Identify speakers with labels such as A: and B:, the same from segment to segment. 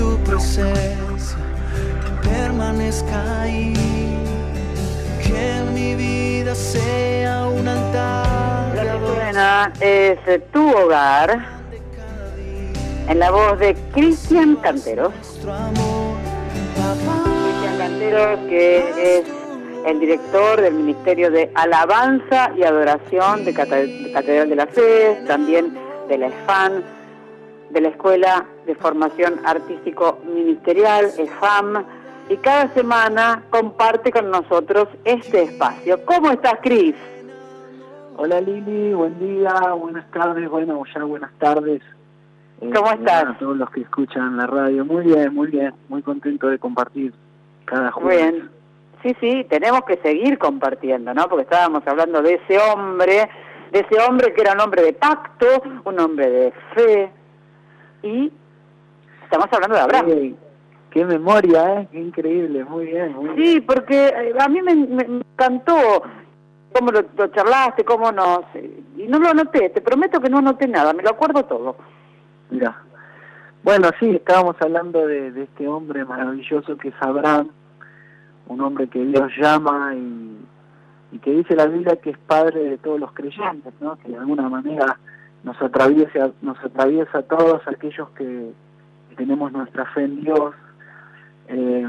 A: tu presencia permanezca ahí. Que mi vida sea un altar.
B: Lo que suena es Tu Hogar, en la voz de Cristian Canteros. Cristian Canteros, que es el director del Ministerio de Alabanza y Adoración de Cate- de Catedral de la Fe, también de la EFAN, de la Escuela de Formación Artístico Ministerial, EFAM, y cada semana comparte con nosotros este espacio. ¿Cómo estás, Cris?
C: Hola Lili, buen día, buenas tardes, bueno, ya buenas tardes. Eh,
B: ¿Cómo estás?
C: A todos los que escuchan la radio, muy bien, muy bien, muy contento de compartir cada jueves.
B: bien. Sí, sí, tenemos que seguir compartiendo, ¿no? Porque estábamos hablando de ese hombre, de ese hombre que era un hombre de pacto, un hombre de fe, y estamos hablando de Abraham.
C: Eh, qué memoria, ¿eh? Qué increíble, muy bien, muy bien.
B: Sí, porque eh, a mí me, me encantó cómo lo, lo charlaste, cómo nos... Y no lo anoté, te prometo que no anoté nada, me lo acuerdo todo.
C: Mira. Bueno, sí, estábamos hablando de, de este hombre maravilloso que es Abraham, un hombre que Dios llama y, y que dice la Biblia que es padre de todos los creyentes, ¿no? Que de alguna manera nos atraviesa, nos atraviesa a todos aquellos que, tenemos nuestra fe en Dios. eh,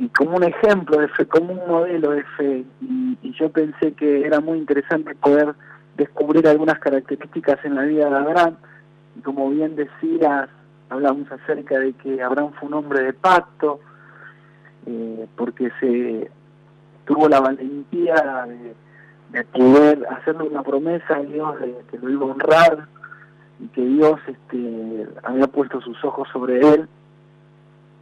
C: y como un ejemplo de fe, como un modelo de fe. Y, y yo pensé que era muy interesante poder descubrir algunas características en la vida de Abraham. Y como bien decías, hablamos acerca de que Abraham fue un hombre de pacto, eh, porque se tuvo la valentía de, de poder hacerle una promesa a Dios de que lo iba a honrar y que Dios este, había puesto sus ojos sobre él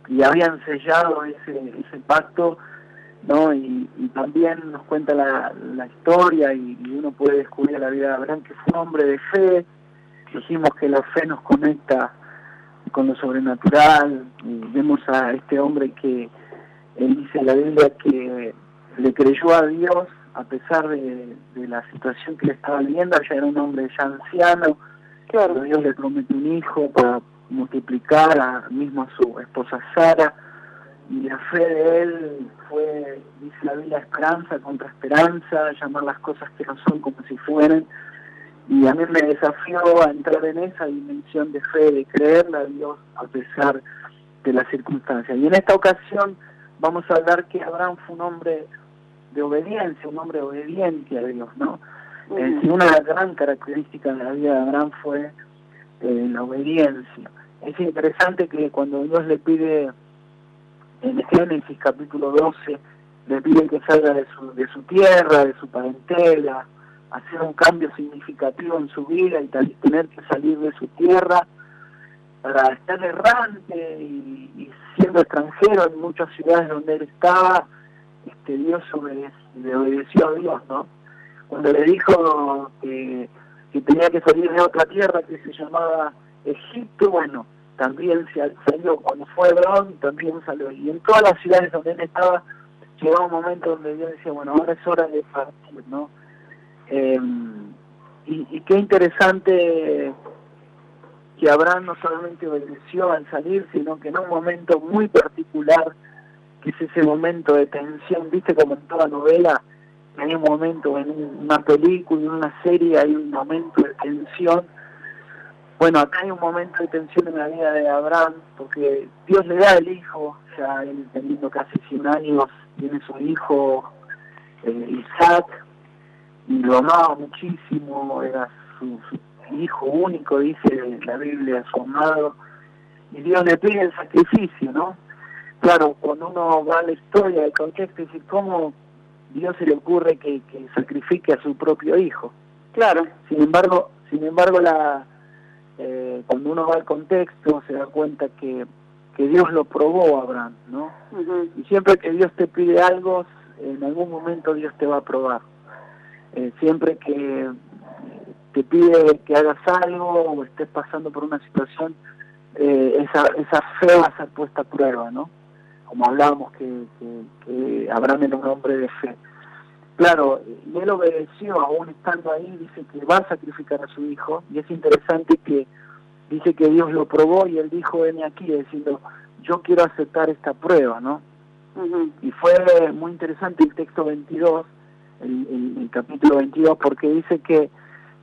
C: y habían sellado ese, ese pacto no y, también nos cuenta la, la historia y, y uno puede descubrir la vida de Abraham que fue un hombre de fe. Dijimos que la fe nos conecta con lo sobrenatural. Y vemos a este hombre que él dice en la Biblia que le creyó a Dios a pesar de, de la situación que le estaba viviendo, ya era un hombre ya anciano, pero Dios le prometió un hijo para multiplicar a, mismo a su esposa Sara, y la fe de él fue, dice la Biblia, esperanza contra esperanza, llamar las cosas que no son como si fueran, y a mí me desafió a entrar en esa dimensión de fe, de creerle a Dios a pesar de las circunstancias. Y en esta ocasión vamos a hablar que Abraham fue un hombre de obediencia, un hombre obediente a Dios, ¿no? Eh, si una gran característica de la vida de Abraham fue eh, la obediencia. Es interesante que cuando Dios le pide, en Génesis capítulo 12, le pide que salga de su, de su tierra, de su parentela, hacer un cambio significativo en su vida y tener que salir de su tierra para estar errante y, y siendo extranjero en muchas ciudades donde él estaba, este Dios obede- le obedeció a Dios, ¿no? Cuando le dijo que, tenía que salir de otra tierra que se llamaba Egipto, bueno, también salió, cuando fue Hebrón también salió, y en todas las ciudades donde él estaba, llegaba un momento donde Dios decía, bueno, ahora es hora de partir, ¿no? Eh, y, y qué interesante que Abraham no solamente obedeció al salir, sino que en un momento muy particular, es ese momento de tensión, viste como en toda novela, hay un momento en un- una película, en una serie, hay un momento de tensión. Bueno, acá hay un momento de tensión en la vida de Abraham, porque Dios le da el hijo, ya él teniendo casi 100 años, tiene su hijo eh, Isaac, y lo amaba muchísimo, era su, su hijo único, dice la Biblia, su amado, y Dios le pide el sacrificio, ¿no? Claro, cuando uno va a la historia, el contexto, dice, ¿cómo Dios se le ocurre que, que sacrifique a su propio hijo?
B: Claro.
C: Sin embargo, sin embargo, la eh, cuando uno va al contexto se da cuenta que, que Dios lo probó a Abraham, ¿no? Y siempre que Dios te pide algo, en algún momento Dios te va a probar. Eh, siempre que te pide que hagas algo o estés pasando por una situación, eh, esa, esa fe va a ser puesta a prueba, ¿no? Como hablábamos que, que, que Abraham era un hombre de fe. Claro, y él obedeció, aún estando ahí, dice que va a sacrificar a su hijo, y es interesante que dice que Dios lo probó y él dijo, ven aquí, diciendo, yo quiero aceptar esta prueba, ¿no? Y fue muy interesante el texto 22, el, el, capítulo 22, porque dice que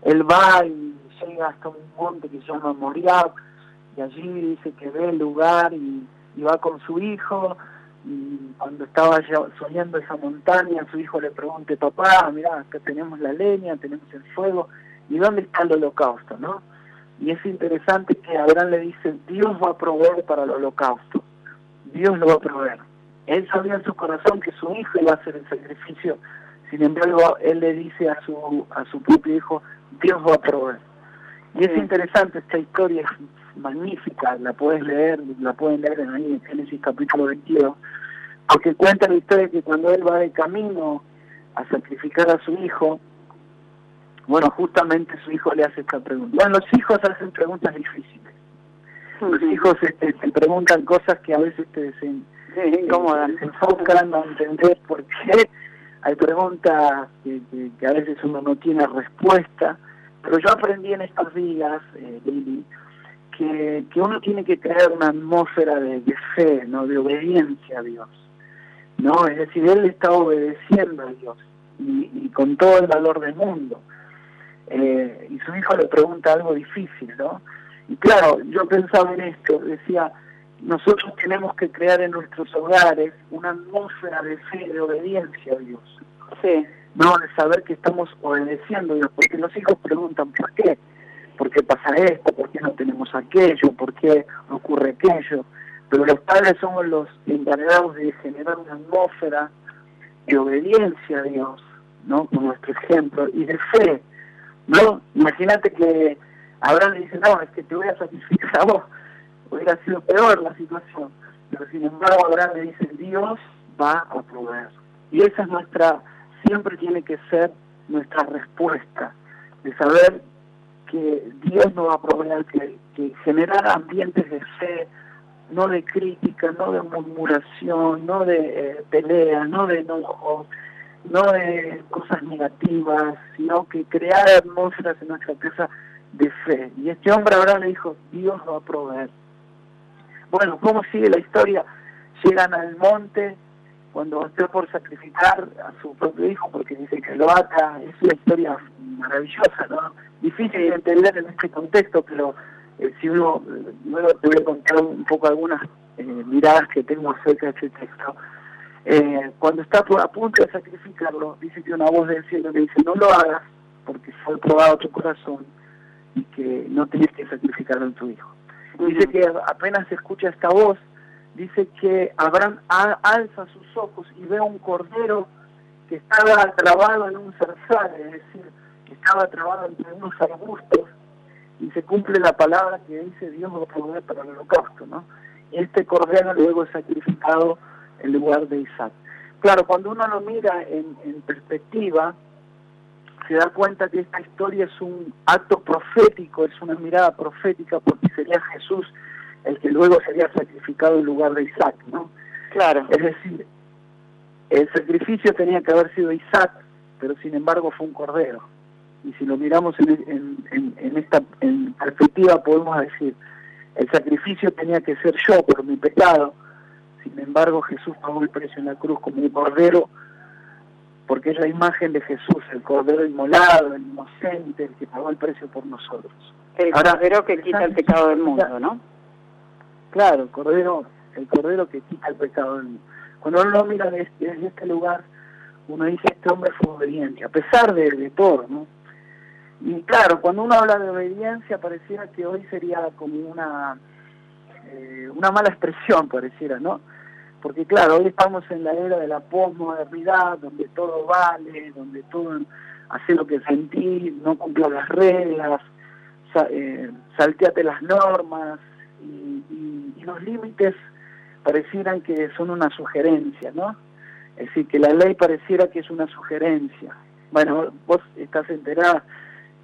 C: él va y llega hasta un monte que se llama Moriah, y allí dice que ve el lugar y, y va con su hijo, y cuando estaba soñando esa montaña, su hijo le pregunta, papá, mira, acá tenemos la leña, tenemos el fuego, ¿y dónde está el holocausto? ¿no? Y es interesante que Abraham le dice, Dios va a proveer para el holocausto, Dios lo va a proveer. Él sabía en su corazón que su hijo iba a hacer el sacrificio, sin embargo, él le dice a su, a su propio hijo, Dios va a proveer. Y es interesante esta historia, magnífica, la puedes leer, la pueden leer en ahí en Génesis capítulo 22, porque cuenta la historia que cuando él va de camino a sacrificar a su hijo, bueno, justamente su hijo le hace esta pregunta. Bueno, los hijos hacen preguntas difíciles. Los hijos este, te preguntan cosas que a veces te desen,
B: incomodan.
C: Se enfocan a entender por qué. Hay preguntas que, que, a veces uno no tiene respuesta. Pero yo aprendí en estos días, eh, Lili, que, que uno tiene que crear una atmósfera de, de fe, no de obediencia a Dios. no Es decir, él está obedeciendo a Dios y, y con todo el valor del mundo eh, y su hijo le pregunta algo difícil, ¿no? Y claro, yo pensaba en esto, decía, nosotros tenemos que crear en nuestros hogares una atmósfera de fe, de obediencia a Dios.
B: Sí.
C: No, de saber que estamos obedeciendo a Dios, porque los hijos preguntan, ¿por qué? ¿Por qué pasa esto? ¿Por qué no tenemos aquello? ¿Por qué ocurre aquello? Pero los padres somos los encargados de generar una atmósfera de obediencia a Dios, ¿no? Con nuestro ejemplo, y de fe, no, imagínate que Abraham le dice, no, es que te voy a sacrificar a vos. Hubiera sido peor la situación. Pero sin embargo Abraham le dice, Dios va a proveer. Y esa es nuestra, siempre tiene que ser nuestra respuesta, de saber que Dios nos va a proveer, que, que generar ambientes de fe, no de crítica, no de murmuración, no de eh, pelea, no de enojo, no de cosas negativas, sino que crear atmósferas en nuestra casa de fe. Y este hombre ahora le dijo, Dios va a proveer. Bueno, ¿cómo sigue la historia? Llegan al monte cuando está por sacrificar a su propio hijo porque dice que lo ata. Es una historia maravillosa, ¿no? Difícil de entender en este contexto, pero eh, si uno, luego te voy a contar un poco algunas eh, miradas que tengo acerca de este texto eh, cuando está a punto de sacrificarlo, dice que una voz del cielo le dice, no lo hagas porque fue probado tu corazón y que no tienes que sacrificar a tu hijo. Dice que apenas escucha esta voz, dice que Abraham alza sus ojos y ve un cordero que estaba trabado en un zarzal, es decir, que estaba trabado entre unos arbustos, y se cumple la palabra que dice Dios va a proveer para el holocausto, ¿no? Este cordero luego es sacrificado en lugar de Isaac. Claro, cuando uno lo mira en, perspectiva, se da cuenta que esta historia es un acto profético, es una mirada profética, porque sería Jesús el que luego sería sacrificado en lugar de Isaac, ¿no?
B: Claro.
C: Es decir, el sacrificio tenía que haber sido Isaac, pero sin embargo fue un cordero. Y si lo miramos en, en, en esta en perspectiva, podemos decir, el sacrificio tenía que ser yo por mi pecado, sin embargo, Jesús pagó el precio en la cruz como un cordero, porque es la imagen de Jesús, el cordero inmolado, el inocente, el que pagó el precio por nosotros.
B: El cordero que quita el pecado del mundo, ¿no?
C: Claro, el cordero, el cordero que quita el pecado del mundo. Cuando uno lo mira desde, este lugar, uno dice, este hombre fue obediente, a pesar de, todo, ¿no? Y claro, cuando uno habla de obediencia, pareciera que hoy sería como una, eh, una mala expresión, pareciera, ¿no? porque claro, hoy estamos en la era de la posmodernidad, donde todo vale, donde todo hace lo que sentís, no cumple las reglas, eh, salteate las normas y, los límites parecieran que son una sugerencia, ¿no? Es decir, que la ley pareciera que es una sugerencia. Bueno, vos estás enterada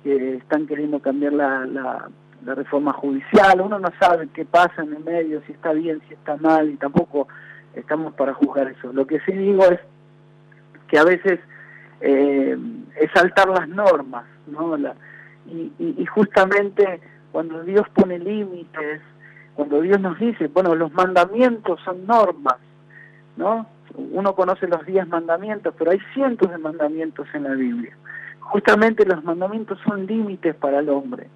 C: que están queriendo cambiar la, la, la reforma judicial, uno no sabe qué pasa en el medio, si está bien, si está mal, y tampoco estamos para juzgar eso. Lo que sí digo es que a veces eh, es saltar las normas, ¿no? y, y, justamente cuando Dios pone límites, cuando Dios nos dice, bueno, los mandamientos son normas, ¿no? Uno conoce los diez mandamientos, pero hay cientos de mandamientos en la Biblia. Justamente los mandamientos son límites para el hombre,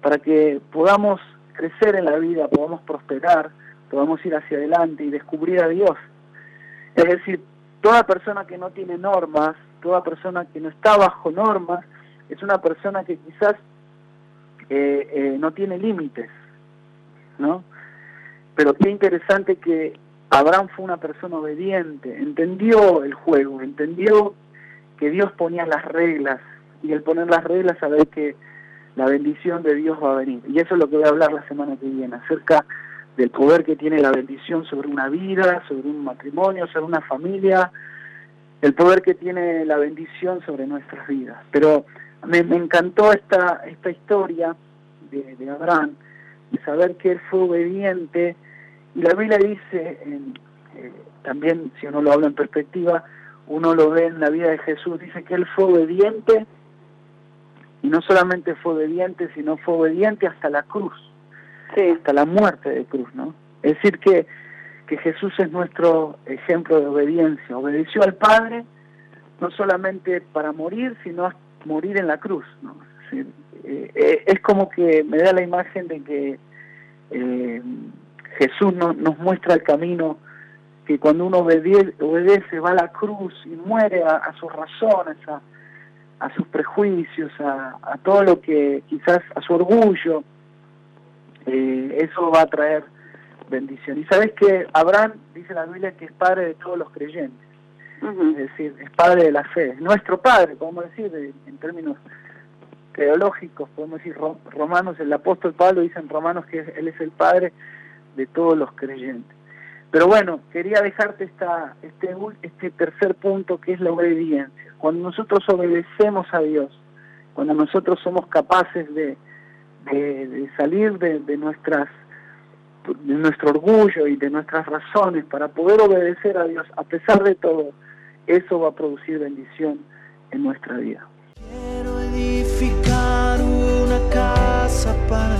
C: para que podamos crecer en la vida, podamos prosperar, podamos ir hacia adelante y descubrir a Dios. Es decir, toda persona que no tiene normas, toda persona que no está bajo normas, es una persona que quizás eh, eh, no tiene límites, ¿no? Pero qué interesante que Abraham fue una persona obediente, entendió el juego, entendió que Dios ponía las reglas y al poner las reglas saber que la bendición de Dios va a venir. Y eso es lo que voy a hablar la semana que viene, acerca del poder que tiene la bendición sobre una vida, sobre un matrimonio, sobre una familia, el poder que tiene la bendición sobre nuestras vidas. Pero me, encantó esta, esta historia de, de, Abraham, de saber que él fue obediente, y la Biblia dice, en, eh, también si uno lo habla en perspectiva, uno lo ve en la vida de Jesús, dice que él fue obediente, y no solamente fue obediente, sino fue obediente hasta la cruz, hasta la muerte de cruz, ¿no? Es decir, que que Jesús es nuestro ejemplo de obediencia. Obedeció al Padre no solamente para morir, sino morir en la cruz. ¿no? Es, eh, es como que me da la imagen de que eh, Jesús no, nos muestra el camino que cuando uno obedece, obedece va a la cruz y muere a, sus razones, a, a sus prejuicios, a, a, todo lo que quizás a su orgullo, eh, eso va a traer bendición. Y sabes que Abraham, dice la Biblia, que es padre de todos los creyentes. Es decir, es padre de la fe. Nuestro padre, podemos decir, en términos teológicos, podemos decir, Romanos, el apóstol Pablo dice en Romanos que él es el padre de todos los creyentes. Pero bueno, quería dejarte esta, este, este tercer punto que es la obediencia. Cuando nosotros obedecemos a Dios, cuando nosotros somos capaces de, de, salir de, de nuestras de nuestro orgullo y de nuestras razones para poder obedecer a Dios, a pesar de todo, eso va a producir bendición en nuestra vida.
A: Quiero edificar una casa para